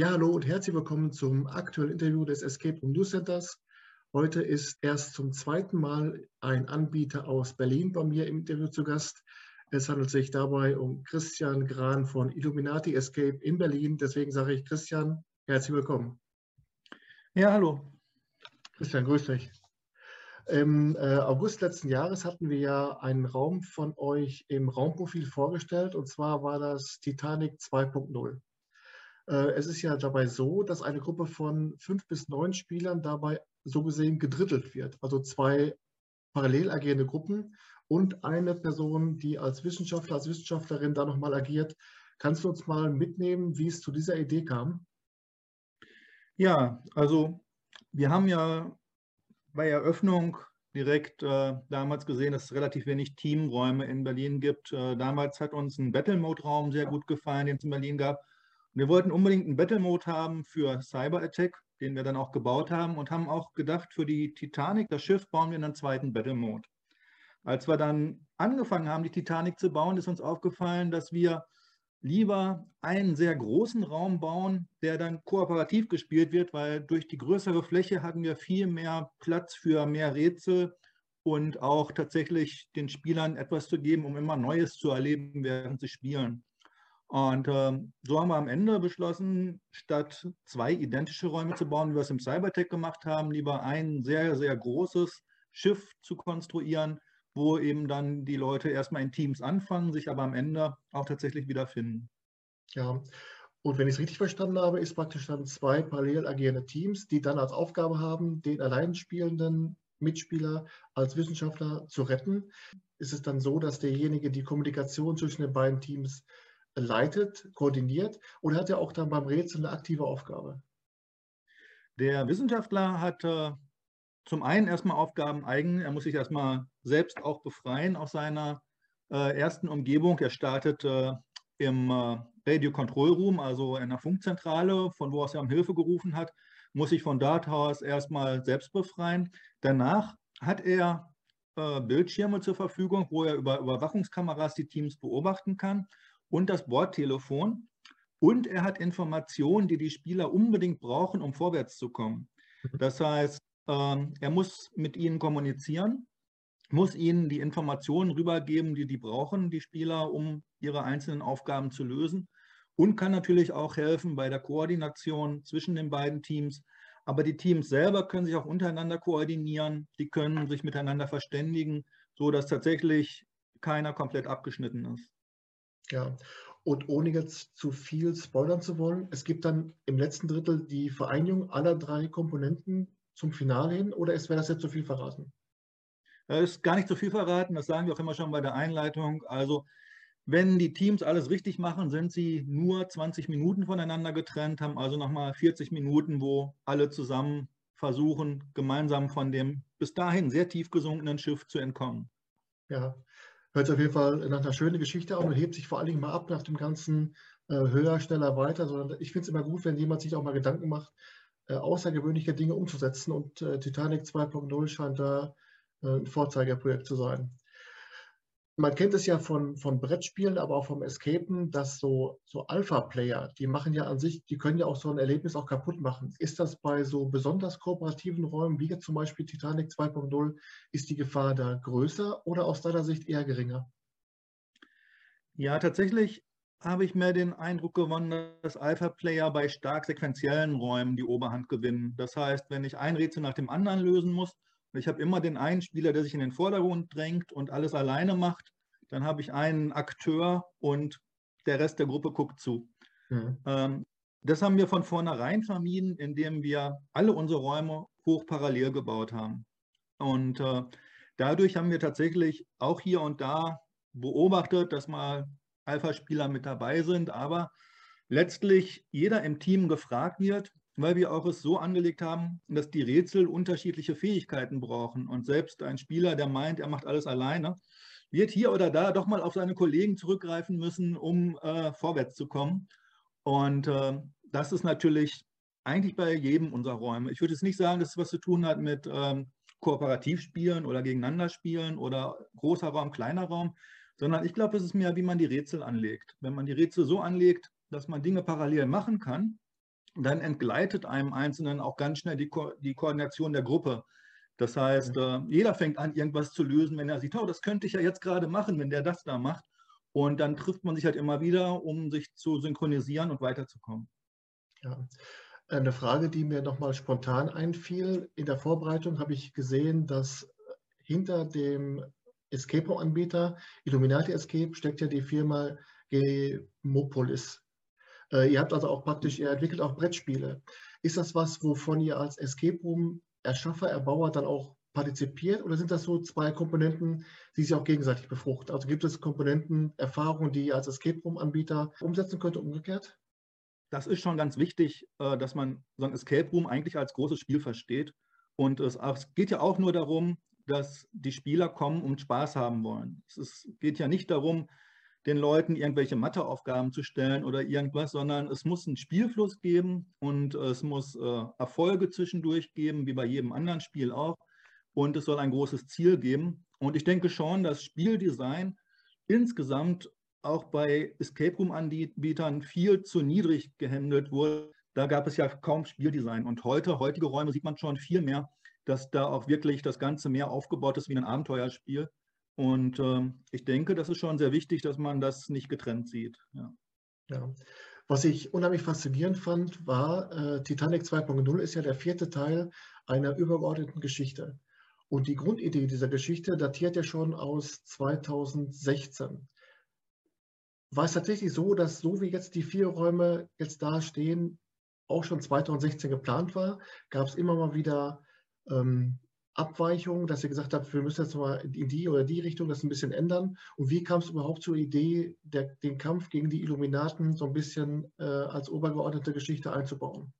Ja, hallo und herzlich willkommen zum aktuellen Interview des Escape Room News Centers. Heute ist erst zum zweiten Mal ein Anbieter aus Berlin bei mir im Interview zu Gast. Es handelt sich dabei um Christian Gran von Illuminati Escape in Berlin. Deswegen sage ich Christian, herzlich willkommen. Ja, hallo. Christian, grüß dich. Im äh, August letzten Jahres hatten wir ja einen Raum von euch im Raumprofil vorgestellt und zwar war das Titanic 2.0. Äh, es ist ja dabei so, dass eine Gruppe von fünf bis neun Spielern dabei so gesehen gedrittelt wird. Also zwei parallel agierende Gruppen und eine Person, die als Wissenschaftler, als Wissenschaftlerin da nochmal agiert. Kannst du uns mal mitnehmen, wie es zu dieser Idee kam? Ja, also wir haben ja bei Eröffnung direkt äh, damals gesehen, dass es relativ wenig Teamräume in Berlin gibt. Äh, damals hat uns ein Battle Mode Raum sehr gut gefallen, den es in Berlin gab. Wir wollten unbedingt einen Battle Mode haben für Cyber Attack, den wir dann auch gebaut haben und haben auch gedacht, für die Titanic, das Schiff, bauen wir einen zweiten Battle Mode. Als wir dann angefangen haben, die Titanic zu bauen, ist uns aufgefallen, dass wir lieber einen sehr großen Raum bauen, der dann kooperativ gespielt wird, weil durch die größere Fläche hatten wir viel mehr Platz für mehr Rätsel und auch tatsächlich den Spielern etwas zu geben, um immer Neues zu erleben, während sie spielen. Und äh, so haben wir am Ende beschlossen, statt zwei identische Räume zu bauen, wie wir es im Cybertech gemacht haben, lieber ein sehr, sehr großes Schiff zu konstruieren, wo eben dann die Leute erstmal in Teams anfangen, sich aber am Ende auch tatsächlich wiederfinden. Ja, und wenn ich es richtig verstanden habe, ist praktisch dann zwei parallel agierende Teams, die dann als Aufgabe haben, den allein spielenden Mitspieler als Wissenschaftler zu retten. Ist es dann so, dass derjenige die Kommunikation zwischen den beiden Teams leitet, koordiniert oder hat er auch dann beim Rätsel eine aktive Aufgabe? Der Wissenschaftler hat äh, zum einen erstmal Aufgaben eigen. Er muss sich erstmal selbst auch befreien aus seiner äh, ersten Umgebung. Er startet äh, im äh, Radio Control Room, also in der Funkzentrale, von wo aus er um Hilfe gerufen hat, muss sich von dort aus erstmal selbst befreien. Danach hat er äh, Bildschirme zur Verfügung, wo er über Überwachungskameras die Teams beobachten kann und das Bordtelefon. Und er hat Informationen, die die Spieler unbedingt brauchen, um vorwärts zu kommen. Mhm. Das heißt, ähm, er muss mit ihnen kommunizieren, muss ihnen die Informationen rübergeben, die die brauchen, die Spieler, um ihre einzelnen Aufgaben zu lösen. Und kann natürlich auch helfen bei der Koordination zwischen den beiden Teams. Aber die Teams selber können sich auch untereinander koordinieren, die können sich miteinander verständigen, sodass tatsächlich keiner komplett abgeschnitten ist. Ja, und ohne jetzt zu viel spoilern zu wollen, es gibt dann im letzten Drittel die Vereinigung aller drei Komponenten zum Finale hin oder wäre das jetzt zu viel verraten? Das ist gar nicht zu viel verraten, das sagen wir auch immer schon bei der Einleitung. Also wenn die Teams alles richtig machen, sind sie nur 20 Minuten voneinander getrennt, haben also nochmal 40 Minuten, wo alle zusammen versuchen, gemeinsam von dem bis dahin sehr tief gesunkenen Schiff zu entkommen. Ja, hört sich auf jeden Fall nach einer schönen Geschichte an und hebt sich vor allen Dingen mal ab nach dem ganzen äh, höher, schneller, weiter, sondern ich finde es immer gut, wenn jemand sich auch mal Gedanken macht, äh, außergewöhnliche Dinge umzusetzen. Und äh, Titanic 2.0 scheint da äh, ein Vorzeigeprojekt zu sein. Man kennt es ja von, von Brettspielen, aber auch vom Escapen, dass so, so Alpha-Player, die machen ja an sich, die können ja auch so ein Erlebnis auch kaputt machen. Ist das bei so besonders kooperativen Räumen, wie jetzt zum Beispiel Titanic 2.0, ist die Gefahr da größer oder aus deiner Sicht eher geringer? Ja, tatsächlich habe ich mehr den Eindruck gewonnen, dass Alpha-Player bei stark sequenziellen Räumen die Oberhand gewinnen. Das heißt, wenn ich ein Rätsel nach dem anderen lösen muss, ich habe immer den einen Spieler, der sich in den Vordergrund drängt und alles alleine macht, dann habe ich einen Akteur und der Rest der Gruppe guckt zu. Mhm. Ähm, das haben wir von vornherein vermieden, indem wir alle unsere Räume hoch parallel gebaut haben. Und äh, dadurch haben wir tatsächlich auch hier und da beobachtet, dass mal Alpha-Spieler mit dabei sind, aber letztlich jeder im Team gefragt wird, weil wir auch es so angelegt haben, dass die Rätsel unterschiedliche Fähigkeiten brauchen. Und selbst ein Spieler, der meint, er macht alles alleine, wird hier oder da doch mal auf seine Kollegen zurückgreifen müssen, um äh, vorwärts zu kommen. Und äh, das ist natürlich eigentlich bei jedem unserer Räume. Ich würde jetzt nicht sagen, dass es was zu tun hat mit ähm, Kooperativspielen oder gegeneinander spielen oder großer Raum, kleiner Raum, sondern ich glaube, es ist mehr, wie man die Rätsel anlegt. Wenn man die Rätsel so anlegt, dass man Dinge parallel machen kann, dann entgleitet einem Einzelnen auch ganz schnell die, Ko die Koordination der Gruppe. Das heißt, äh, jeder fängt an, irgendwas zu lösen, wenn er sieht, oh, das könnte ich ja jetzt gerade machen, wenn der das da macht. Und dann trifft man sich halt immer wieder, um sich zu synchronisieren und weiterzukommen. Ja. Eine Frage, die mir nochmal spontan einfiel. In der Vorbereitung habe ich gesehen, dass hinter dem Escape Room-Anbieter Illuminati Escape steckt ja die Firma Gemopolis. Äh, ihr habt also auch praktisch, ihr entwickelt auch Brettspiele. Ist das was, wovon ihr als Escape Room Erschaffer, Erbauer dann auch partizipiert oder sind das so zwei Komponenten, die sich auch gegenseitig befruchten? Also gibt es Komponenten, Erfahrungen, die ihr als Escape Room Anbieter umsetzen könnt, umgekehrt? Das ist schon ganz wichtig, äh, dass man so ein Escape Room eigentlich als großes Spiel versteht. Und es geht ja auch nur darum, dass die Spieler kommen und Spaß haben wollen. Es geht ja nicht darum, den Leuten irgendwelche Matheaufgaben zu stellen oder irgendwas, sondern es muss einen Spielfluss geben und es muss äh, Erfolge zwischendurch geben, wie bei jedem anderen Spiel auch. Und es soll ein großes Ziel geben. Und ich denke schon, dass Spieldesign insgesamt auch bei Escape Room-Anbietern viel zu niedrig gehandelt wurde. Da gab es ja kaum Spieldesign. Und heute, heutige Räume sieht man schon viel mehr, dass da auch wirklich das Ganze mehr aufgebaut ist wie ein Abenteuerspiel. Und äh, ich denke, das ist schon sehr wichtig, dass man das nicht getrennt sieht. Ja. ja. Was ich unheimlich faszinierend fand, war, äh, Titanic 2.0 ist ja der vierte Teil einer übergeordneten Geschichte. Und die Grundidee dieser Geschichte datiert ja schon aus 2016. War es tatsächlich so, dass so wie jetzt die vier Räume jetzt da stehen, auch schon 2016 geplant war? Gab es immer mal wieder ähm, Abweichung, dass ihr gesagt habt, wir müssen jetzt mal in die oder die Richtung das ein bisschen ändern? Und wie kam es überhaupt zur Idee, der, den Kampf gegen die Illuminaten so ein bisschen äh, als obergeordnete Geschichte einzubauen?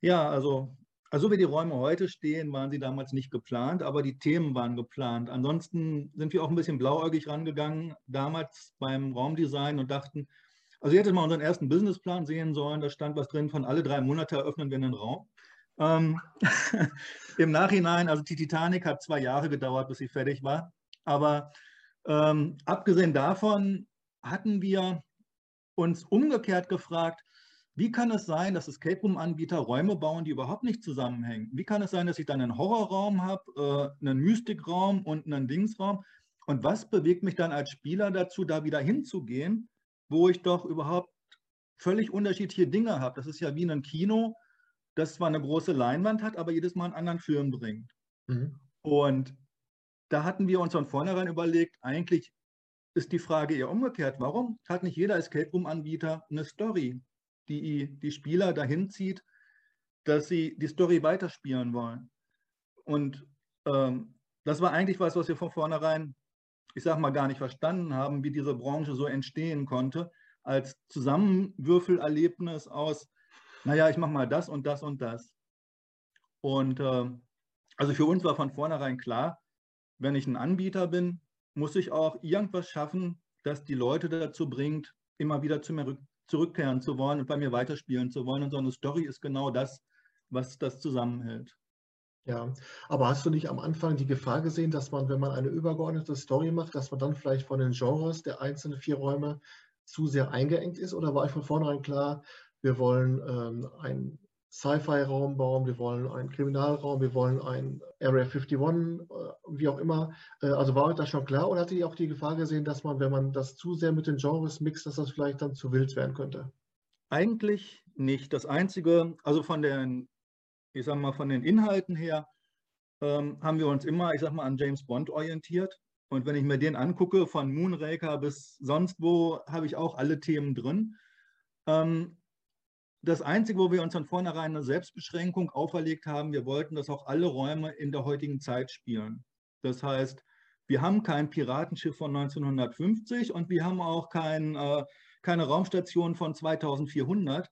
Ja, also, also wie die Räume heute stehen, waren sie damals nicht geplant, aber die Themen waren geplant. Ansonsten sind wir auch ein bisschen blauäugig rangegangen, damals beim Raumdesign und dachten, also ihr hättet mal unseren ersten Businessplan sehen sollen, da stand was drin von alle drei Monate eröffnen wir einen Raum. Ähm, Im Nachhinein, also die Titanic hat zwei Jahre gedauert, bis sie fertig war. Aber ähm, abgesehen davon hatten wir uns umgekehrt gefragt, wie kann es sein, dass Escape Room-Anbieter Räume bauen, die überhaupt nicht zusammenhängen? Wie kann es sein, dass ich dann einen Horrorraum habe, äh, einen Mystikraum und einen Dingsraum? Und was bewegt mich dann als Spieler dazu, da wieder hinzugehen, wo ich doch überhaupt völlig unterschiedliche Dinge habe? Das ist ja wie ein Kino, das zwar eine große Leinwand hat, aber jedes Mal einen anderen Film bringt. Mhm. Und da hatten wir uns von vornherein überlegt, eigentlich ist die Frage eher umgekehrt. Warum hat nicht jeder Escape Room-Anbieter eine Story, die die Spieler dahin zieht, dass sie die Story weiterspielen wollen? Und ähm, das war eigentlich was, was wir von vornherein, ich sage mal, gar nicht verstanden haben, wie diese Branche so entstehen konnte, als Zusammenwürfelerlebnis aus naja, ich mache mal das und das und das. Und äh, also für uns war von vornherein klar, wenn ich ein Anbieter bin, muss ich auch irgendwas schaffen, das die Leute dazu bringt, immer wieder zu mir zurückkehren zu wollen und bei mir weiterspielen zu wollen. Und so eine Story ist genau das, was das zusammenhält. Ja, aber hast du nicht am Anfang die Gefahr gesehen, dass man, wenn man eine übergeordnete Story macht, dass man dann vielleicht von den Genres der einzelnen vier Räume zu sehr eingeengt ist? Oder war euch von vornherein klar, wir wollen ähm, einen Sci-Fi-Raum bauen, wir wollen einen Kriminalraum, wir wollen ein Area 51, äh, wie auch immer. Äh, also war euch das schon klar oder hattet ihr auch die Gefahr gesehen, dass man, wenn man das zu sehr mit den Genres mixt, dass das vielleicht dann zu wild werden könnte? Eigentlich nicht. Das Einzige, also von den, ich sag mal, von den Inhalten her, ähm, haben wir uns immer, ich sag mal, an James Bond orientiert. Und wenn ich mir den angucke, von Moonraker bis sonst wo, habe ich auch alle Themen drin. Ähm, das Einzige, wo wir uns von vornherein eine Selbstbeschränkung auferlegt haben, wir wollten, dass auch alle Räume in der heutigen Zeit spielen. Das heißt, wir haben kein Piratenschiff von 1950 und wir haben auch kein, äh, keine Raumstation von 2400,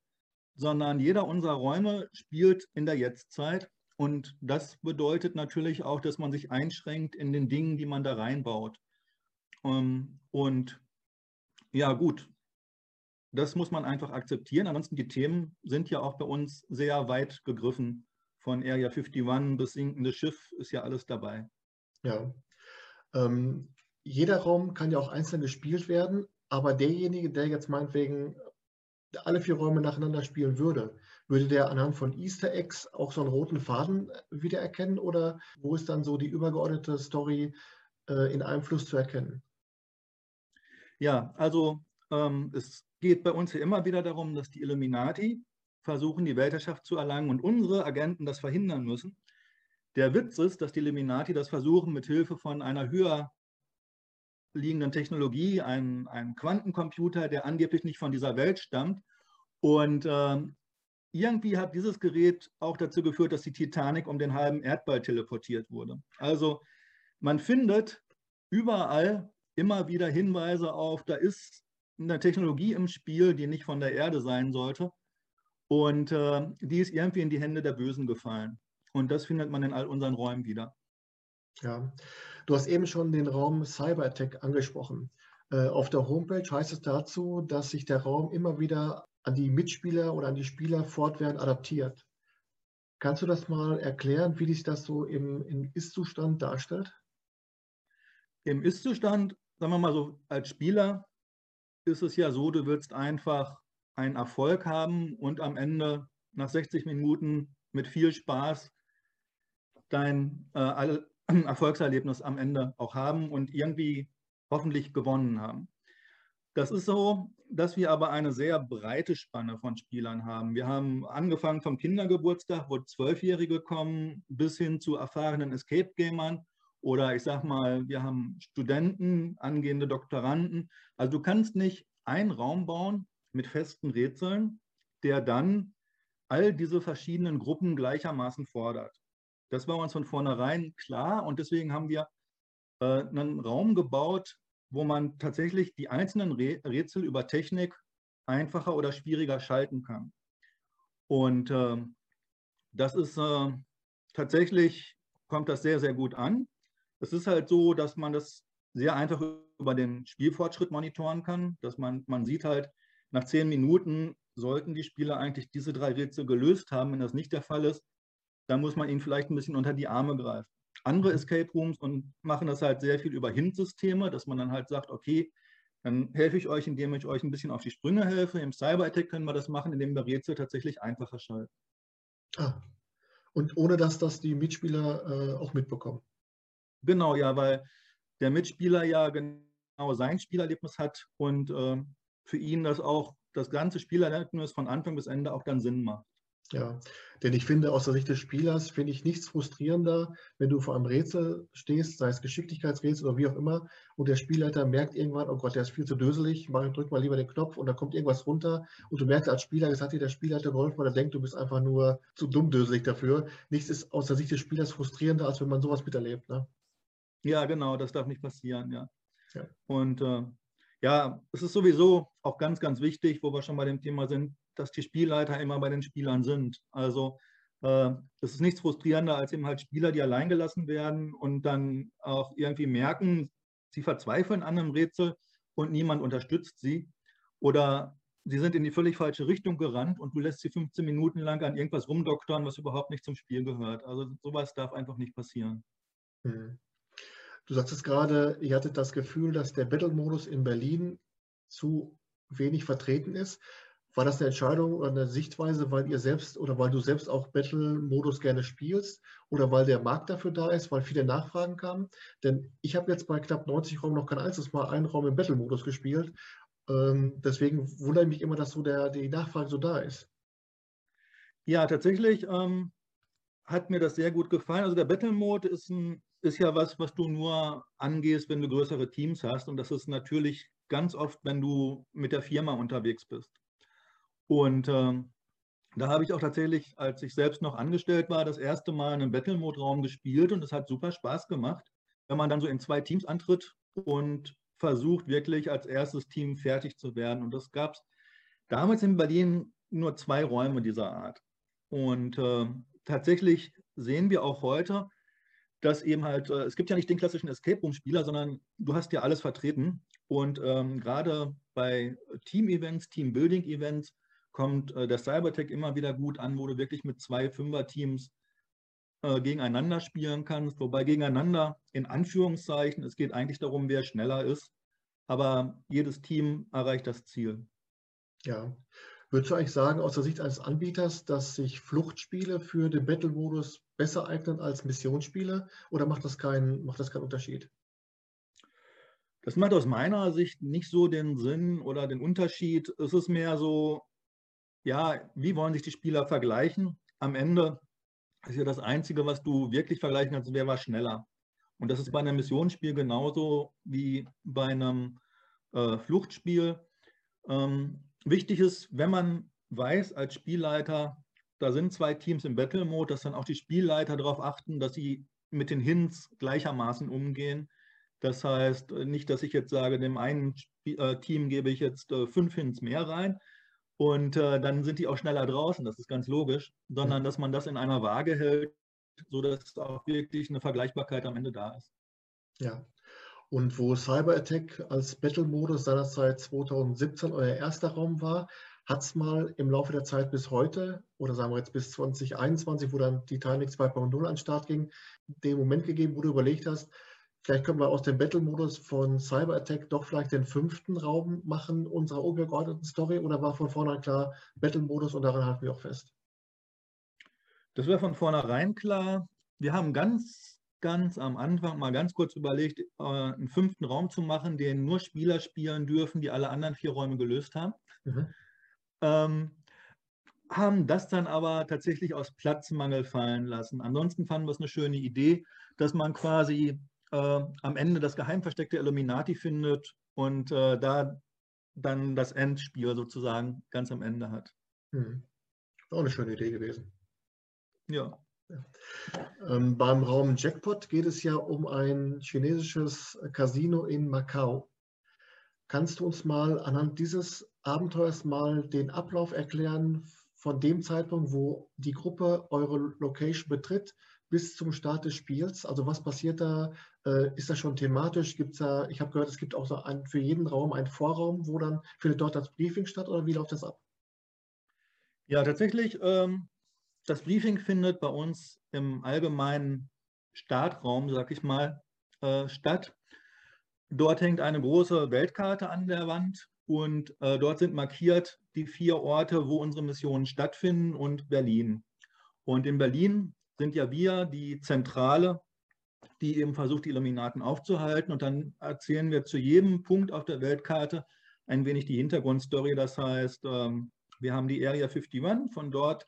sondern jeder unserer Räume spielt in der Jetztzeit. Und das bedeutet natürlich auch, dass man sich einschränkt in den Dingen, die man da reinbaut. Ähm, und ja gut, das muss man einfach akzeptieren. Ansonsten die Themen sind ja auch bei uns sehr weit gegriffen. Von Area 51 bis sinkendes Schiff ist ja alles dabei. Ja. Ähm, jeder Raum kann ja auch einzeln gespielt werden, aber derjenige, der jetzt meinetwegen alle vier Räume nacheinander spielen würde, würde der anhand von Easter Eggs auch so einen roten Faden wiedererkennen oder wo ist dann so die übergeordnete Story äh, in einem Fluss zu erkennen? Ja, also es geht bei uns hier immer wieder darum, dass die Illuminati versuchen, die Weltherrschaft zu erlangen und unsere Agenten das verhindern müssen. Der Witz ist, dass die Illuminati das versuchen, mit Hilfe von einer höher liegenden Technologie, einem, einem Quantencomputer, der angeblich nicht von dieser Welt stammt. Und äh, irgendwie hat dieses Gerät auch dazu geführt, dass die Titanic um den halben Erdball teleportiert wurde. Also man findet überall immer wieder Hinweise auf, da ist eine Technologie im Spiel, die nicht von der Erde sein sollte. Und äh, die ist irgendwie in die Hände der Bösen gefallen. Und das findet man in all unseren Räumen wieder. Ja, du hast eben schon den Raum Cyberattack angesprochen. Äh, auf der Homepage heißt es dazu, dass sich der Raum immer wieder an die Mitspieler oder an die Spieler fortwährend adaptiert. Kannst du das mal erklären, wie sich das so im, im Ist-Zustand darstellt? Im Ist-Zustand, sagen wir mal so, als Spieler ist es ja so, du willst einfach einen Erfolg haben und am Ende nach 60 Minuten mit viel Spaß dein äh, Erfolgserlebnis am Ende auch haben und irgendwie hoffentlich gewonnen haben. Das ist so, dass wir aber eine sehr breite Spanne von Spielern haben. Wir haben angefangen vom Kindergeburtstag, wo Zwölfjährige kommen, bis hin zu erfahrenen Escape-Gamern oder ich sag mal, wir haben Studenten, angehende Doktoranden. Also du kannst nicht einen Raum bauen mit festen Rätseln, der dann all diese verschiedenen Gruppen gleichermaßen fordert. Das war uns von vornherein klar und deswegen haben wir äh, einen Raum gebaut, wo man tatsächlich die einzelnen Rätsel über Technik einfacher oder schwieriger schalten kann. Und äh, das ist äh, tatsächlich, kommt das sehr, sehr gut an. Es ist halt so, dass man das sehr einfach über den Spielfortschritt monitoren kann, dass man, man sieht halt, nach zehn Minuten sollten die Spieler eigentlich diese drei Rätsel gelöst haben. Wenn das nicht der Fall ist, dann muss man ihnen vielleicht ein bisschen unter die Arme greifen. Andere mhm. Escape Rooms und machen das halt sehr viel über Hint-Systeme, dass man dann halt sagt, okay, dann helfe ich euch, indem ich euch ein bisschen auf die Sprünge helfe. Im Cyber-Attack können wir das machen, indem wir Rätsel tatsächlich einfacher schalten. Ah. Und ohne dass das die Mitspieler äh, auch mitbekommen. Genau, ja, weil der Mitspieler ja genau sein Spielerlebnis hat und äh, für ihn das auch das ganze Spielerlebnis von Anfang bis Ende auch dann Sinn macht. Ja, denn ich finde, aus der Sicht des Spielers finde ich nichts frustrierender, wenn du vor einem Rätsel stehst, sei es Geschicklichkeitsrätsel oder wie auch immer, und der Spielleiter merkt irgendwann, oh Gott, der ist viel zu döselig, mach, drück mal lieber den Knopf und da kommt irgendwas runter und du merkst als Spieler, es hat dir der Spielleiter geholfen, weil er denkt, du bist einfach nur zu dummdöselig dafür. Nichts ist aus der Sicht des Spielers frustrierender, als wenn man sowas miterlebt. Ne? Ja, genau, das darf nicht passieren, ja. ja. Und äh, ja, es ist sowieso auch ganz, ganz wichtig, wo wir schon bei dem Thema sind, dass die Spielleiter immer bei den Spielern sind. Also äh, es ist nichts frustrierender als eben halt Spieler, die allein gelassen werden und dann auch irgendwie merken, sie verzweifeln an einem Rätsel und niemand unterstützt sie. Oder sie sind in die völlig falsche Richtung gerannt und du lässt sie 15 Minuten lang an irgendwas rumdoktern, was überhaupt nicht zum Spiel gehört. Also sowas darf einfach nicht passieren. Mhm. Du sagtest gerade, ihr hattet das Gefühl, dass der Battle-Modus in Berlin zu wenig vertreten ist. War das eine Entscheidung oder eine Sichtweise, weil ihr selbst oder weil du selbst auch Battle-Modus gerne spielst oder weil der Markt dafür da ist, weil viele Nachfragen kamen? Denn ich habe jetzt bei knapp 90 Räumen noch kein einziges Mal einen Raum im Battle-Modus gespielt. Ähm, deswegen wundere ich mich immer, dass so der, die Nachfrage so da ist. Ja, tatsächlich ähm, hat mir das sehr gut gefallen. Also der Battle-Mode ist ein ist ja was, was du nur angehst, wenn du größere Teams hast. Und das ist natürlich ganz oft, wenn du mit der Firma unterwegs bist. Und ähm, da habe ich auch tatsächlich, als ich selbst noch angestellt war, das erste Mal einen Battle-Mode-Raum gespielt und es hat super Spaß gemacht, wenn man dann so in zwei Teams antritt und versucht wirklich als erstes Team fertig zu werden. Und das gab es damals in Berlin nur zwei Räume dieser Art. Und äh, tatsächlich sehen wir auch heute, dass eben halt, äh, es gibt ja nicht den klassischen Escape Room-Spieler, sondern du hast ja alles vertreten. Und ähm, gerade bei Team-Events, Team-Building-Events kommt äh, der Cybertech immer wieder gut an, wo du wirklich mit zwei Fünfer-Teams äh, gegeneinander spielen kannst. Wobei gegeneinander in Anführungszeichen, es geht eigentlich darum, wer schneller ist. Aber jedes Team erreicht das Ziel. Ja, Würdest du eigentlich sagen, aus der Sicht eines Anbieters, dass sich Fluchtspiele für den Battle-Modus besser eignen als Missionsspiele oder macht das, kein, macht das keinen Unterschied? Das macht aus meiner Sicht nicht so den Sinn oder den Unterschied. Es ist mehr so, ja, wie wollen sich die Spieler vergleichen? Am Ende ist ja das Einzige, was du wirklich vergleichen kannst, wer war schneller. Und das ist bei einem Missionsspiel genauso wie bei einem äh, Fluchtspiel. Ähm, wichtig ist, wenn man weiß als Spielleiter, da sind zwei Teams im Battle Mode, dass dann auch die Spielleiter darauf achten, dass sie mit den Hints gleichermaßen umgehen. Das heißt äh, nicht, dass ich jetzt sage, dem einen äh, Team gebe ich jetzt äh, fünf Hints mehr rein und dann sind die auch schneller draußen, das ist ganz logisch, sondern dass man das in einer Waage hält, sodass auch wirklich eine Vergleichbarkeit am Ende da ist. Ja. Und wo Cyber Attack als Battle-Modus seinerzeit 2017 euer erster Raum war, hat es mal im Laufe der Zeit bis heute, oder sagen wir jetzt bis 2021, wo dann Titanic 2.0 an den Start ging, den Moment gegeben, wo du überlegt hast, Vielleicht können wir aus dem Battle-Modus von Cyber Attack doch vielleicht den fünften Raum machen unserer übergeordneten Story oder war von vornherein klar Battle-Modus und daran halten wir auch fest? Das wäre von vornherein klar. Wir haben ganz, ganz am Anfang mal ganz kurz überlegt, äh, einen fünften Raum zu machen, den nur Spieler spielen dürfen, die alle anderen vier Räume gelöst haben. Mhm. Ähm, haben das dann aber tatsächlich aus Platzmangel fallen lassen. Ansonsten fanden wir es eine schöne Idee, dass man quasi äh, am Ende das geheim versteckte Illuminati findet und äh, da dann das Endspiel sozusagen ganz am Ende hat. Hm. Auch eine schöne Idee gewesen. Ja. Ähm, beim Raum Jackpot geht es ja um ein chinesisches Casino in Macau. Kannst du uns mal anhand dieses Abenteuers mal den Ablauf erklären von dem Zeitpunkt, wo die Gruppe eure Location betritt, bis zum Start des Spiels? Also was passiert da? Äh, ist das schon thematisch? Gibt's da, ich habe gehört, es gibt auch so ein, für jeden Raum einen Vorraum, wo dann findet dort das Briefing statt oder wie läuft das ab? Ja, tatsächlich, ähm, das Briefing findet bei uns im allgemeinen Startraum, sag ich mal, äh, statt. Dort hängt eine große Weltkarte an der Wand und äh, dort sind markiert die vier Orte, wo unsere Missionen stattfinden und Berlin. Und in Berlin sind ja wir die Zentrale, die eben versucht, die Illuminaten aufzuhalten. Und dann erzählen wir zu jedem Punkt auf der Weltkarte ein wenig die Hintergrundstory. Das heißt, ähm, wir haben die Area 51, von dort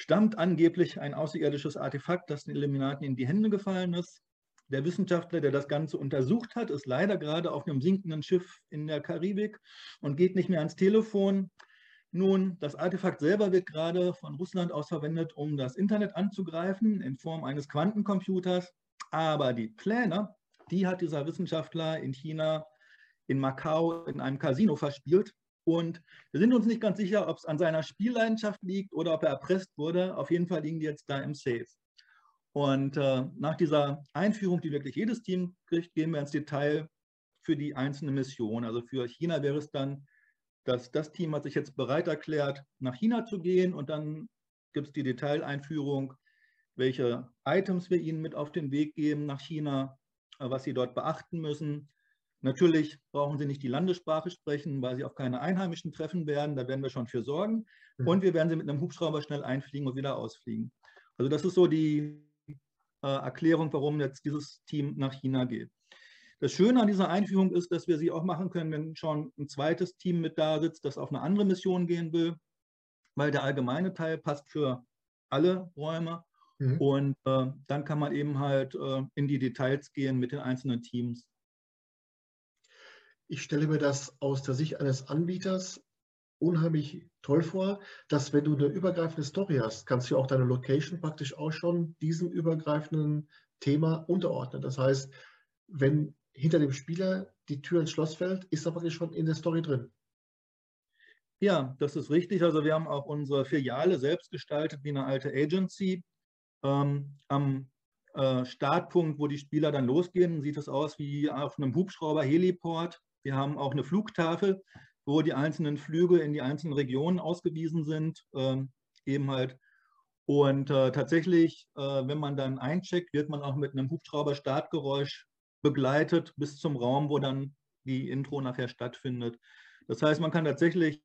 stammt angeblich ein außerirdisches Artefakt, das den Illuminaten in die Hände gefallen ist. Der Wissenschaftler, der das Ganze untersucht hat, ist leider gerade auf einem sinkenden Schiff in der Karibik und geht nicht mehr ans Telefon. Nun, das Artefakt selber wird gerade von Russland aus verwendet, um das Internet anzugreifen in Form eines Quantencomputers. Aber die Pläne, die hat dieser Wissenschaftler in China, in Macau, in einem Casino verspielt. Und wir sind uns nicht ganz sicher, ob es an seiner Spielleidenschaft liegt oder ob er erpresst wurde. Auf jeden Fall liegen die jetzt da im Safe. Und äh, nach dieser Einführung, die wirklich jedes Team kriegt, gehen wir ins Detail für die einzelne Mission. Also für China wäre es dann dass das Team hat sich jetzt bereit erklärt, nach China zu gehen und dann gibt es die Detaileinführung, welche Items wir ihnen mit auf den Weg geben nach China, äh, was sie dort beachten müssen. Natürlich brauchen sie nicht die Landessprache sprechen, weil sie auf keine Einheimischen treffen werden. Da werden wir schon für sorgen. Mhm. Und wir werden sie mit einem Hubschrauber schnell einfliegen und wieder ausfliegen. Also das ist so die äh, Erklärung, warum jetzt dieses Team nach China geht. Das Schöne an dieser Einführung ist, dass wir sie auch machen können, wenn schon ein zweites Team mit da sitzt, das auf eine andere Mission gehen will, weil der allgemeine Teil passt für alle Räume. Mhm. Und äh, dann kann man eben halt äh, in die Details gehen mit den einzelnen Teams. Ich stelle mir das aus der Sicht eines Anbieters unheimlich toll vor, dass wenn du eine übergreifende Story hast, kannst du auch deine Location praktisch auch schon diesem übergreifenden Thema unterordnen. Das heißt, wenn hinter dem Spieler die Tür ins Schloss fällt, ist er wirklich schon in der Story drin. Ja, das ist richtig. Also wir haben auch unsere Filiale selbst gestaltet wie eine alte Agency. Ähm, am äh, Startpunkt, wo die Spieler dann losgehen, sieht es aus wie auf einem Hubschrauber Heliport. Wir haben auch eine Flugtafel, wo die einzelnen Flüge in die einzelnen Regionen ausgewiesen sind. Ähm, eben halt. Und äh, tatsächlich, äh, wenn man dann eincheckt, wird man auch mit einem Hubschrauber-Startgeräusch begleitet bis zum Raum, wo dann die Intro nachher stattfindet. Das heißt, man kann tatsächlich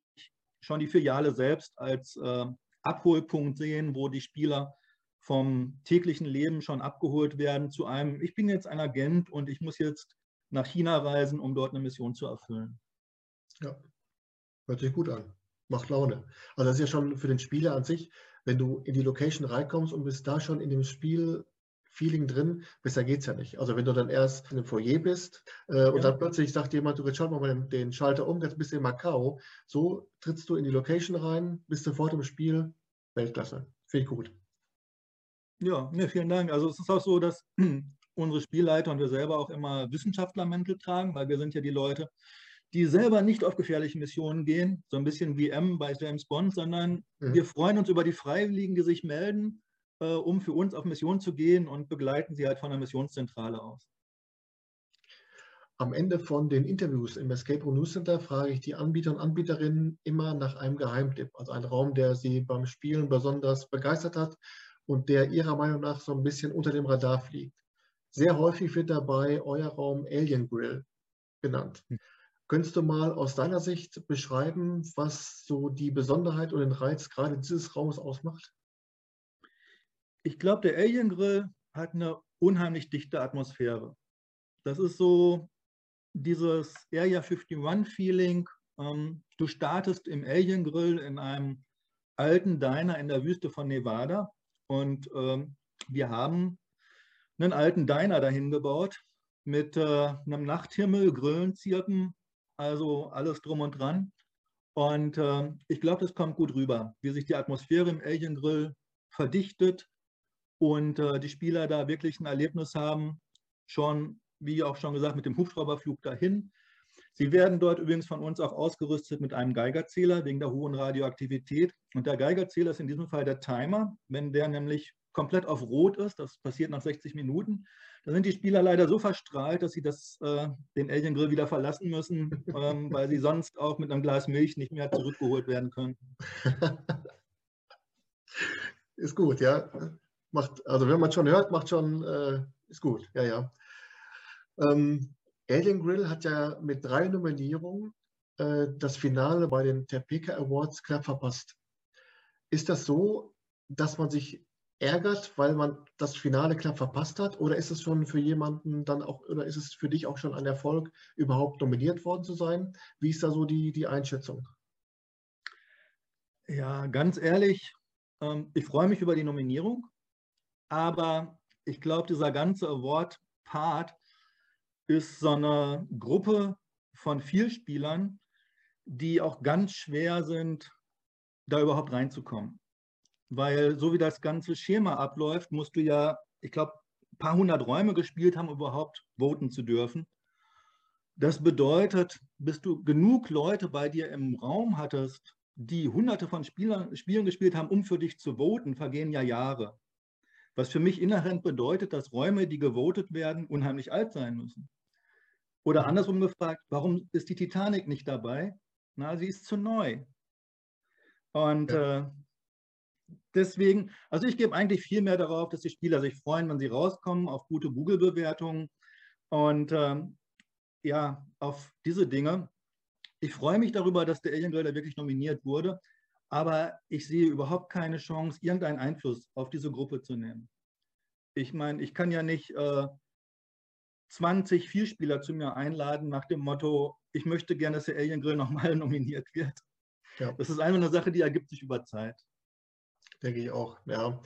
schon die Filiale selbst als äh, Abholpunkt sehen, wo die Spieler vom täglichen Leben schon abgeholt werden zu einem, ich bin jetzt ein Agent und ich muss jetzt nach China reisen, um dort eine Mission zu erfüllen. Ja, hört sich gut an. Macht Laune. Also das ist ja schon für den Spieler an sich, wenn du in die Location reinkommst und bist da schon in dem Spiel Feeling drin, besser geht es ja nicht. Also wenn du dann erst in einem Foyer bist äh, und ja. dann plötzlich sagt jemand, du jetzt schalt mal den, den, Schalter um, jetzt bist du in Macau. So trittst du in die Location rein, bist sofort im Spiel. Weltklasse. Finde ich gut. Ja, ne, vielen Dank. Also es ist auch so, dass unsere Spielleiter und wir selber auch immer Wissenschaftlermäntel tragen, weil wir sind ja die Leute, die selber nicht auf gefährliche Missionen gehen, so ein bisschen wie M bei James Bond, sondern mhm. wir freuen uns über die Freiwilligen, die sich melden, äh, um für uns auf Mission zu gehen und begleiten sie halt von der Missionszentrale aus. Am Ende von den Interviews im Escape Room News Center frage ich die Anbieter und Anbieterinnen immer nach einem Geheimtipp, also einen Raum, der sie beim Spielen besonders begeistert hat und der ihrer Meinung nach so ein bisschen unter dem Radar fliegt. Sehr häufig wird dabei euer Raum Alien Grill genannt. Hm. Könntest du mal aus deiner Sicht beschreiben, was so die Besonderheit und den Reiz gerade dieses Raumes ausmacht? Ich glaube, der Alien Grill hat eine unheimlich dichte Atmosphäre. Das ist so dieses Area 51 Feeling. Ähm, du startest im Alien Grill in einem alten Diner in der Wüste von Nevada und ähm, wir haben einen alten Diner dahin gebaut mit äh, einem Nachthimmel, Grillen, Zirpen, also alles drum und dran. Und äh, ich glaube, das kommt gut rüber, wie sich die Atmosphäre im Alien Grill verdichtet und äh, die Spieler da wirklich ein Erlebnis haben, schon, wie auch schon gesagt, mit dem Hubschrauberflug dahin. Sie werden dort übrigens von uns auch ausgerüstet mit einem Geigerzähler wegen der hohen Radioaktivität. Und der Geigerzähler ist in diesem Fall der Timer. Wenn der nämlich komplett auf Rot ist, das passiert nach 60 Minuten, dann sind die Spieler leider so verstrahlt, dass sie das, äh, den Alien Grill wieder verlassen müssen, ähm, weil sie sonst auch mit einem Glas Milch nicht mehr zurückgeholt werden können. Ist gut, ja macht, also wenn man schon hört, macht schon, äh, ist gut, ja, ja. Ähm, Alien Grill hat ja mit drei Nominierungen äh, das Finale bei den Topeka Awards knapp verpasst. Ist das so, dass man sich ärgert, weil man das Finale knapp verpasst hat? Oder ist es schon für jemanden dann auch, oder ist es für dich auch schon ein Erfolg, überhaupt nominiert worden zu sein? Wie ist da so die, die Einschätzung? Ja, ganz ehrlich, ähm, ich freue mich über die Nominierung. Aber ich glaube, dieser ganze Award-Part ist so eine Gruppe von vier Spielern, die auch ganz schwer sind, da überhaupt reinzukommen. Weil so wie das ganze Schema abläuft, musst du ja, ich glaube, ein paar hundert Räume gespielt haben, um überhaupt voten zu dürfen. Das bedeutet, bis du genug Leute bei dir im Raum hattest, die hunderte von Spielern, Spielen gespielt haben, um für dich zu voten, vergehen ja Jahre. Was für mich inhärent bedeutet, dass Räume, die gewotet werden, unheimlich alt sein müssen. Oder andersrum gefragt, warum ist die Titanic nicht dabei? Na, sie ist zu neu. Und ja. äh, deswegen, also ich gebe eigentlich viel mehr darauf, dass die Spieler sich freuen, wenn sie rauskommen, auf gute Google-Bewertungen und äh, ja, auf diese Dinge. Ich freue mich darüber, dass der Alien Grader wirklich nominiert wurde aber ich sehe überhaupt keine Chance, irgendeinen Einfluss auf diese Gruppe zu nehmen. Ich meine, ich kann ja nicht äh, 20 Vielspieler zu mir einladen nach dem Motto, ich möchte gerne, dass der Alien Grill nochmal nominiert wird. Ja. Das ist einfach eine Sache, die ergibt sich über Zeit. Denke ich auch, ja.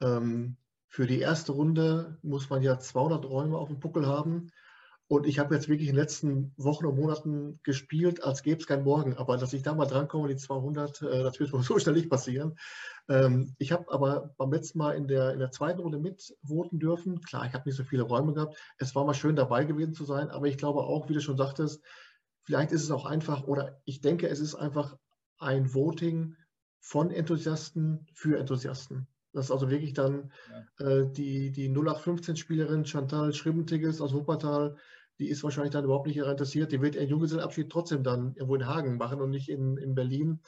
Ähm, für die erste Runde muss man ja 200 Räume auf dem Buckel haben. Und ich habe jetzt wirklich in den letzten Wochen und Monaten gespielt, als gäbe es keinen Morgen. Aber dass ich da mal drankomme, die 200, äh, das wird wohl so schnell nicht passieren. Ähm, ich habe aber beim letzten Mal in der, in der zweiten Runde mitvoten dürfen. Klar, ich habe nicht so viele Räume gehabt. Es war mal schön dabei gewesen zu sein. Aber ich glaube auch, wie du schon sagtest, vielleicht ist es auch einfach, oder ich denke, es ist einfach ein Voting von Enthusiasten für Enthusiasten. Das ist also wirklich dann ja. äh, die, die 0815-Spielerin Chantal Schribbentiges aus Wuppertal, die ist wahrscheinlich dann überhaupt nicht interessiert. Die wird ihren Junggesellenabschied trotzdem dann irgendwo in Hagen machen und nicht in, in Berlin.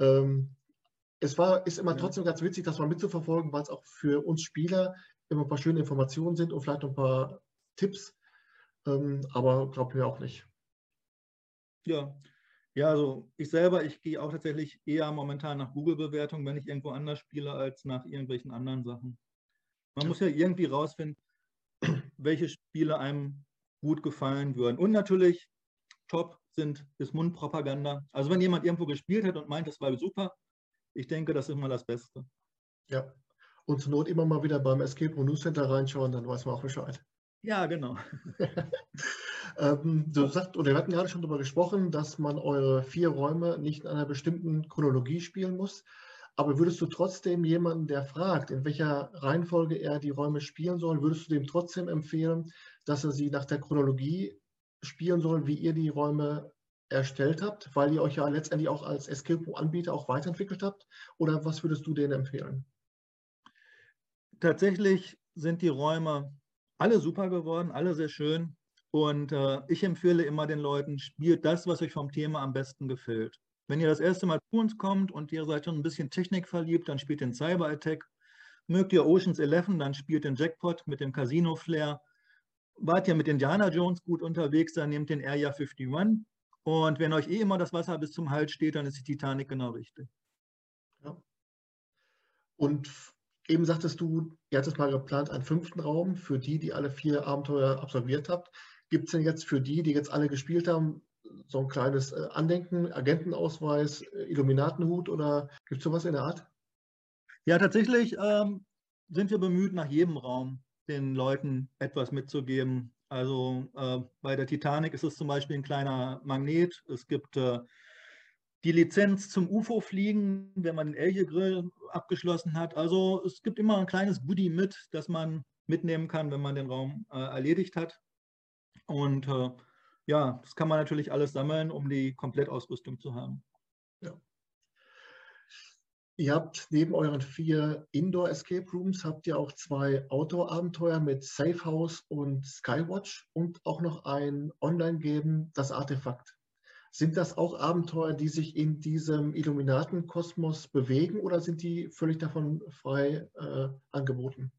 Ähm, es war, ist immer trotzdem ganz witzig, das mal mitzuverfolgen, weil es auch für uns Spieler immer ein paar schöne Informationen sind und vielleicht noch ein paar Tipps. Ähm, aber glaubt mir auch nicht. Ja, Ja, also ich selber, ich gehe auch tatsächlich eher momentan nach Google-Bewertungen, wenn ich irgendwo anders spiele, als nach irgendwelchen anderen Sachen. Man muss ja irgendwie rausfinden, welche Spiele einem gut gefallen würden. Und natürlich, top sind, ist Mundpropaganda. Also wenn jemand irgendwo gespielt hat und meint, das war super, ich denke, das ist immer das Beste. Ja. Und zur Not immer mal wieder beim Escape Room News Center reinschauen, dann weiß man auch Bescheid. Ja, genau. ähm, du sagst, oder wir hatten gerade schon darüber gesprochen, dass man eure vier Räume nicht in einer bestimmten Chronologie spielen muss. Aber würdest du trotzdem jemanden, der fragt, in welcher Reihenfolge er die Räume spielen soll, würdest du dem trotzdem empfehlen, dass er sie nach der Chronologie spielen soll, wie ihr die Räume erstellt habt, weil ihr euch ja letztendlich auch als Escape-Anbieter auch weiterentwickelt habt? Oder was würdest du denen empfehlen? Tatsächlich sind die Räume alle super geworden, alle sehr schön. Und äh, ich empfehle immer den Leuten, spielt das, was euch vom Thema am besten gefällt. Wenn ihr das erste Mal zu uns kommt und ihr seid schon ein bisschen Technik verliebt, dann spielt den Cyber Attack. Mögt ihr Oceans 11, dann spielt den Jackpot mit dem Casino Flair. Wart ihr mit Indiana Jones gut unterwegs, dann nehmt den Area 51. Und wenn euch eh immer das Wasser bis zum Hals steht, dann ist die Titanic genau richtig. Ja. Und eben sagtest du, ihr hattet mal geplant, einen fünften Raum für die, die alle vier Abenteuer absolviert habt. Gibt es denn jetzt für die, die jetzt alle gespielt haben, so ein kleines äh, Andenken, Agentenausweis, äh, Illuminatenhut oder gibt es sowas in der Art? Ja, tatsächlich ähm, sind wir bemüht, nach jedem Raum den Leuten etwas mitzugeben, also äh, bei der Titanic ist es zum Beispiel ein kleiner Magnet. Es gibt äh, die Lizenz zum UFO-Fliegen, wenn man den Elche-Grill abgeschlossen hat. Also es gibt immer ein kleines Goodie mit, das man mitnehmen kann, wenn man den Raum äh, erledigt hat. Und äh, ja, das kann man natürlich alles sammeln, um die Komplettausrüstung zu haben. Ja. Ihr habt neben euren vier Indoor Escape Rooms habt ihr auch zwei Outdoor-Abenteuer mit Safe House und Skywatch und auch noch ein Online-Game, das Artefakt. Sind das auch Abenteuer, die sich in diesem Illuminatenkosmos bewegen oder sind die völlig davon frei äh, angeboten?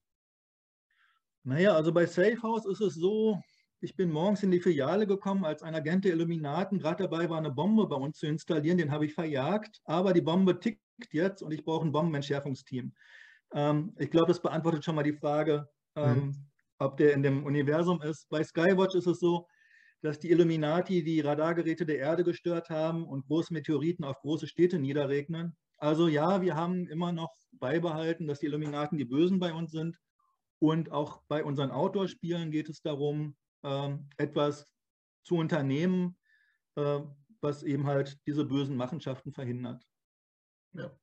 Naja, also bei Safe House ist es so, ich bin morgens in die Filiale gekommen, als ein Agent der Illuminaten gerade dabei war, eine Bombe bei uns zu installieren. Den habe ich verjagt, aber die Bombe tickt jetzt und ich brauche ein Bombenentschärfungsteam. Ähm, ich glaube, das beantwortet schon mal die Frage, ähm, mhm. ob der in dem Universum ist. Bei Skywatch ist es so, dass die Illuminati die Radargeräte der Erde gestört haben und große Meteoriten auf große Städte niederregnen. Also ja, wir haben immer noch beibehalten, dass die Illuminaten die Bösen bei uns sind. Und auch bei unseren Outdoor-Spielen geht es darum, etwas zu unternehmen, äh, was eben halt diese bösen Machenschaften verhindert. Ja.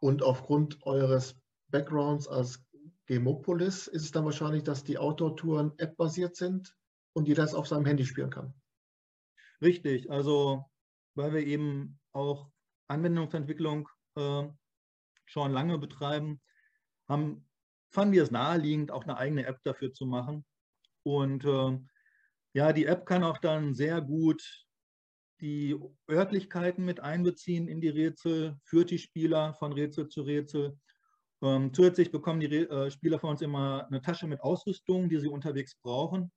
Und aufgrund eures Backgrounds als Gemopolis ist es dann wahrscheinlich, dass die Outdoor-Touren App-basiert sind und jeder es auf seinem Handy spielen kann. Richtig, also weil wir eben auch Anwendungsentwicklung äh, schon lange betreiben, haben, fanden wir es naheliegend, auch eine eigene App dafür zu machen. Und äh, ja, die App kann auch dann sehr gut die Örtlichkeiten mit einbeziehen in die Rätsel, führt die Spieler von Rätsel zu Rätsel. Ähm, zusätzlich bekommen die äh, Spieler von uns immer eine Tasche mit Ausrüstung, die sie unterwegs brauchen.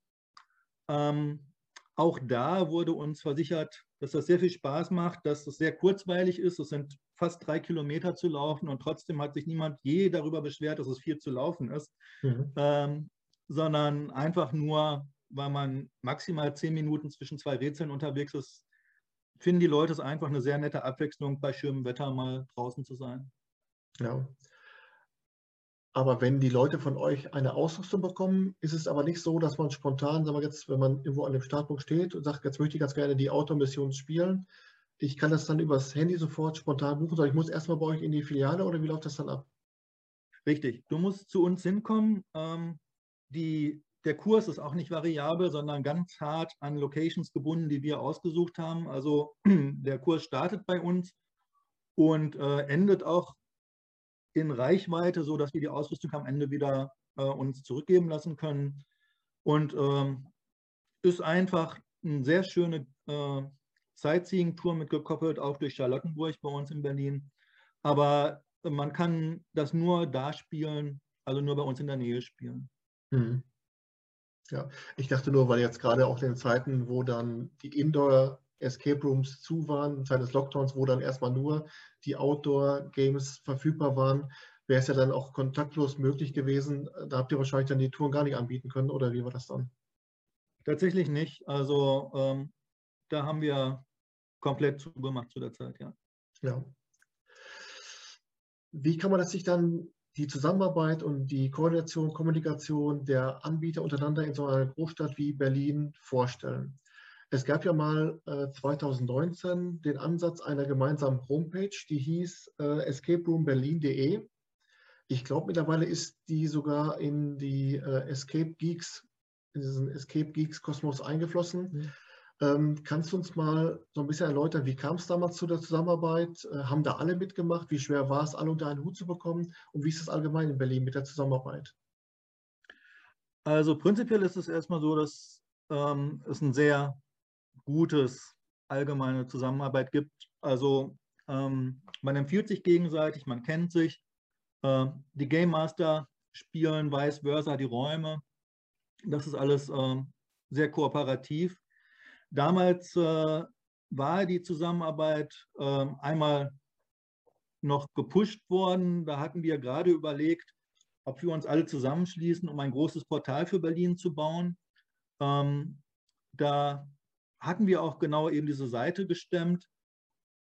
Ähm, auch da wurde uns versichert, dass das sehr viel Spaß macht, dass es sehr kurzweilig ist. Es sind fast drei Kilometer zu laufen und trotzdem hat sich niemand je darüber beschwert, dass es viel zu laufen ist, mhm. ähm, sondern einfach nur, weil man maximal zehn Minuten zwischen zwei Rätseln unterwegs ist, finden die Leute es einfach eine sehr nette Abwechslung, bei schönem Wetter mal draußen zu sein. Ja. Aber wenn die Leute von euch eine Ausrüstung bekommen, ist es aber nicht so, dass man spontan, sagen wir jetzt, wenn man irgendwo an dem Startpunkt steht und sagt, jetzt möchte ich ganz gerne die Outdoor-Mission spielen, ich kann das dann übers Handy sofort spontan buchen, sondern ich muss erstmal bei euch in die Filiale oder wie läuft das dann ab? Richtig, du musst zu uns hinkommen. Ähm, die der Kurs ist auch nicht variabel, sondern ganz hart an Locations gebunden, die wir ausgesucht haben. Also der Kurs startet bei uns und äh, endet auch in Reichweite, sodass wir die Ausrüstung am Ende wieder äh, uns zurückgeben lassen können. Und ähm, ist einfach eine sehr schöne äh, Sightseeing-Tour mitgekoppelt, auch durch Charlottenburg bei uns in Berlin. Aber man kann das nur da spielen, also nur bei uns in der Nähe spielen. Mhm. Ja, ich dachte nur, weil jetzt gerade auch in den Zeiten, wo dann die Indoor Escape Rooms zu waren, Zeit des Lockdowns, wo dann erstmal nur die Outdoor-Games verfügbar waren, wäre es ja dann auch kontaktlos möglich gewesen. Da habt ihr wahrscheinlich dann die Touren gar nicht anbieten können, oder wie war das dann? Tatsächlich nicht. Also ähm, da haben wir komplett zugemacht zu der Zeit, ja. Ja. Wie kann man das sich dann die Zusammenarbeit und die Koordination, Kommunikation der Anbieter untereinander in so einer Großstadt wie Berlin vorstellen? Es gab ja mal äh, 2019 den Ansatz einer gemeinsamen Homepage, die hieß äh, escaperoomberlin.de. Ich glaube, mittlerweile ist die sogar in die äh, Escape Geeks, in diesen Escape Geeks Kosmos eingeflossen. Mhm. Ähm, kannst du uns mal so ein bisschen erläutern, wie kam es damals zu der Zusammenarbeit? Äh, haben da alle mitgemacht? Wie schwer war es, alle unter einen Hut zu bekommen? Und wie ist es allgemein in Berlin mit der Zusammenarbeit? Also prinzipiell ist es erstmal so, dass ähm, es ein sehr gutes allgemeine Zusammenarbeit gibt. Also ähm, man empfiehlt sich gegenseitig, man kennt sich. Äh, die Game Master spielen vice versa die Räume. Das ist alles äh, sehr kooperativ. Damals äh, war die Zusammenarbeit äh, einmal noch gepusht worden. Da hatten wir gerade überlegt, ob wir uns alle zusammenschließen, um ein großes Portal für Berlin zu bauen. Ähm, da hatten wir auch genau eben diese Seite gestemmt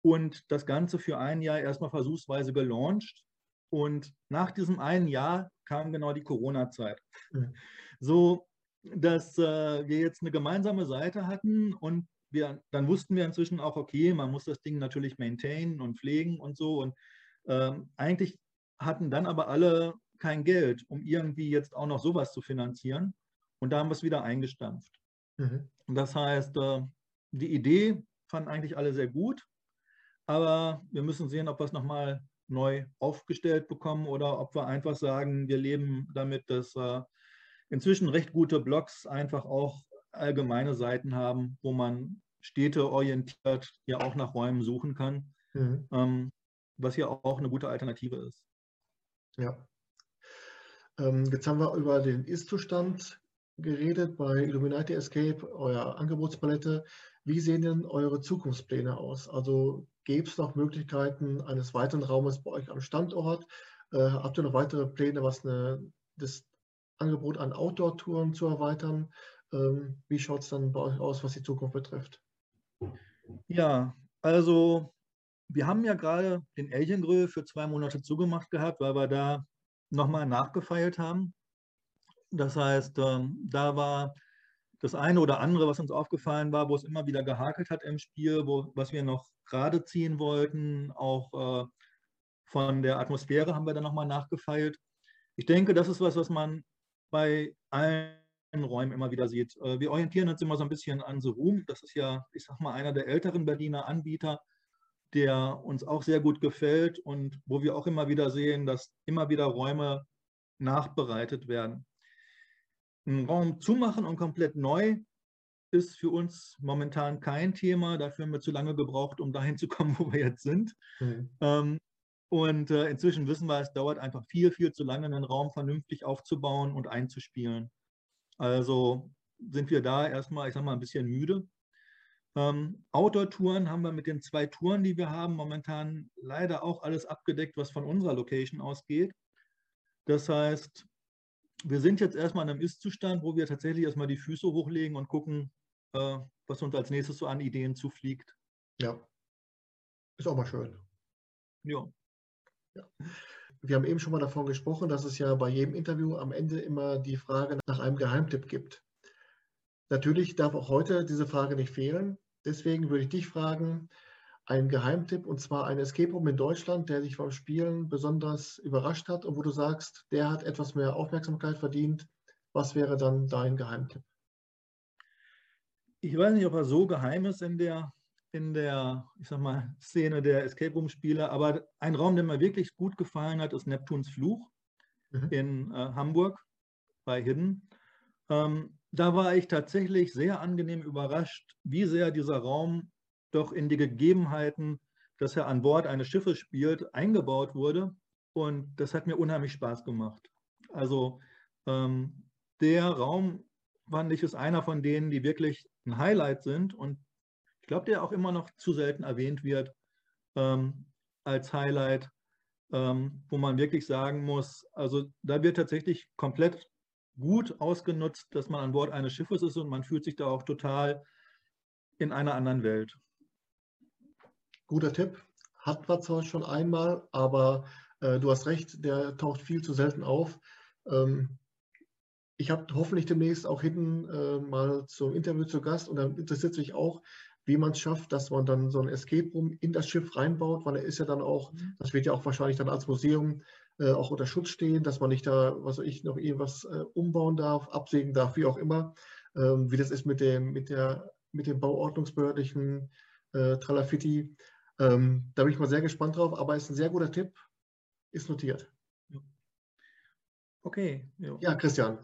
und das Ganze für ein Jahr erstmal versuchsweise gelauncht. Und nach diesem einen Jahr kam genau die Corona-Zeit. Mhm. So dass äh, wir jetzt eine gemeinsame Seite hatten und wir, dann wussten wir inzwischen auch, okay, man muss das Ding natürlich maintainen und pflegen und so. Und ähm, eigentlich hatten dann aber alle kein Geld, um irgendwie jetzt auch noch sowas zu finanzieren. Und da haben wir es wieder eingestampft. Mhm. Das heißt, äh, die Idee fanden eigentlich alle sehr gut, aber wir müssen sehen, ob wir es nochmal neu aufgestellt bekommen oder ob wir einfach sagen, wir leben damit, dass äh, inzwischen recht gute Blogs einfach auch allgemeine Seiten haben, wo man Städte orientiert ja auch nach Räumen suchen kann, mhm. ähm, was ja auch eine gute Alternative ist. Ja. Ähm, jetzt haben wir über den Ist-Zustand geredet bei Illuminati Escape, euer Angebotspalette. Wie sehen denn eure Zukunftspläne aus? Also gäbe es noch Möglichkeiten eines weiteren Raumes bei euch am Standort? Äh, habt ihr noch weitere Pläne, was eine, das Angebot an Outdoor-Touren zu erweitern. Ähm, wie schaut es dann bei euch aus, was die Zukunft betrifft? Ja, also wir haben ja gerade den Alien für zwei Monate zugemacht gehabt, weil wir da nochmal nachgefeilt haben. Das heißt, ähm, da war das eine oder andere, was uns aufgefallen war, wo es immer wieder gehakelt hat im Spiel, wo, was wir noch gerade ziehen wollten. Auch äh, von der Atmosphäre haben wir dann nochmal nachgefeilt. Ich denke, das ist was, was man bei allen Räumen immer wieder sieht. Äh, wir orientieren uns immer so ein bisschen an The Room. Das ist ja, ich sag mal, einer der älteren Berliner Anbieter, der uns auch sehr gut gefällt und wo wir auch immer wieder sehen, dass immer wieder Räume nachbereitet werden. Einen Raum zumachen und komplett neu ist für uns momentan kein Thema. Dafür haben wir zu lange gebraucht, um dahin zu kommen, wo wir jetzt sind. Mhm. Ähm, und äh, inzwischen wissen wir, es dauert einfach viel, viel zu lange, einen Raum vernünftig aufzubauen und einzuspielen. Also sind wir da erstmal, ich sag mal, ein bisschen müde. Ähm, Outdoor-Touren haben wir mit den zwei Touren, die wir haben, momentan leider auch alles abgedeckt, was von unserer Location ausgeht. Das heißt, wir sind jetzt erstmal in einem Ist-Zustand, wo wir tatsächlich erstmal die Füße hochlegen und gucken, äh, was uns als nächstes so an Ideen zufliegt. Ja, ist auch mal schön. Ja. Wir haben eben schon mal davon gesprochen, dass es ja bei jedem Interview am Ende immer die Frage nach einem Geheimtipp gibt. Natürlich darf auch heute diese Frage nicht fehlen. Deswegen würde ich dich fragen, ein Geheimtipp und zwar ein Escape Room in Deutschland, der dich beim Spielen besonders überrascht hat und wo du sagst, der hat etwas mehr Aufmerksamkeit verdient. Was wäre dann dein Geheimtipp? Ich weiß nicht, ob er so geheim ist in der in der, ich sag mal, Szene der Escape Room-Spiele. Aber ein Raum, der mir wirklich gut gefallen hat, ist Neptuns Fluch mhm. in äh, Hamburg bei Hidden. Ähm, da war ich tatsächlich sehr angenehm überrascht, wie sehr dieser Raum doch in die Gegebenheiten, dass er an Bord eines Schiffes spielt, eingebaut wurde. Und das hat mir unheimlich Spaß gemacht. Also ähm, der Raum, fand ich, ist einer von denen, die wirklich ein Highlight sind und ich glaube, der auch immer noch zu selten erwähnt wird ähm, als Highlight, ähm, wo man wirklich sagen muss, also da wird tatsächlich komplett gut ausgenutzt, dass man an Bord eines Schiffes ist und man fühlt sich da auch total in einer anderen Welt. Guter Tipp. Hat man zwar schon einmal, aber äh, du hast recht, der taucht viel zu selten auf. Ähm, ich habe hoffentlich demnächst auch hinten äh, mal zum Interview zu Gast und dann interessiert sich auch, wie man es schafft, dass man dann so ein Escape Room in das Schiff reinbaut, weil er ist ja dann auch, mhm. das wird ja auch wahrscheinlich dann als Museum äh, auch unter Schutz stehen, dass man nicht da, was weiß ich, noch irgendwas äh, umbauen darf, absägen darf, wie auch immer, ähm, wie das ist mit dem, mit der, mit dem bauordnungsbehördlichen äh, Tralafiti. Ähm, da bin ich mal sehr gespannt drauf, aber ist ein sehr guter Tipp, ist notiert. Okay. Jo. Ja, Christian,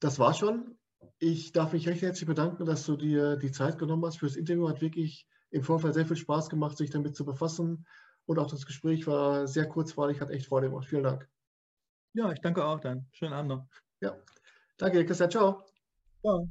das war schon. Ich darf mich recht herzlich bedanken, dass du dir die Zeit genommen hast fürs Interview. Hat wirklich im Vorfeld sehr viel Spaß gemacht, sich damit zu befassen. Und auch das Gespräch war sehr kurzweilig, hat echt Freude gemacht. Vielen Dank. Ja, ich danke auch dann. Schönen Abend noch. Ja, danke, Christian. Ciao. Ciao.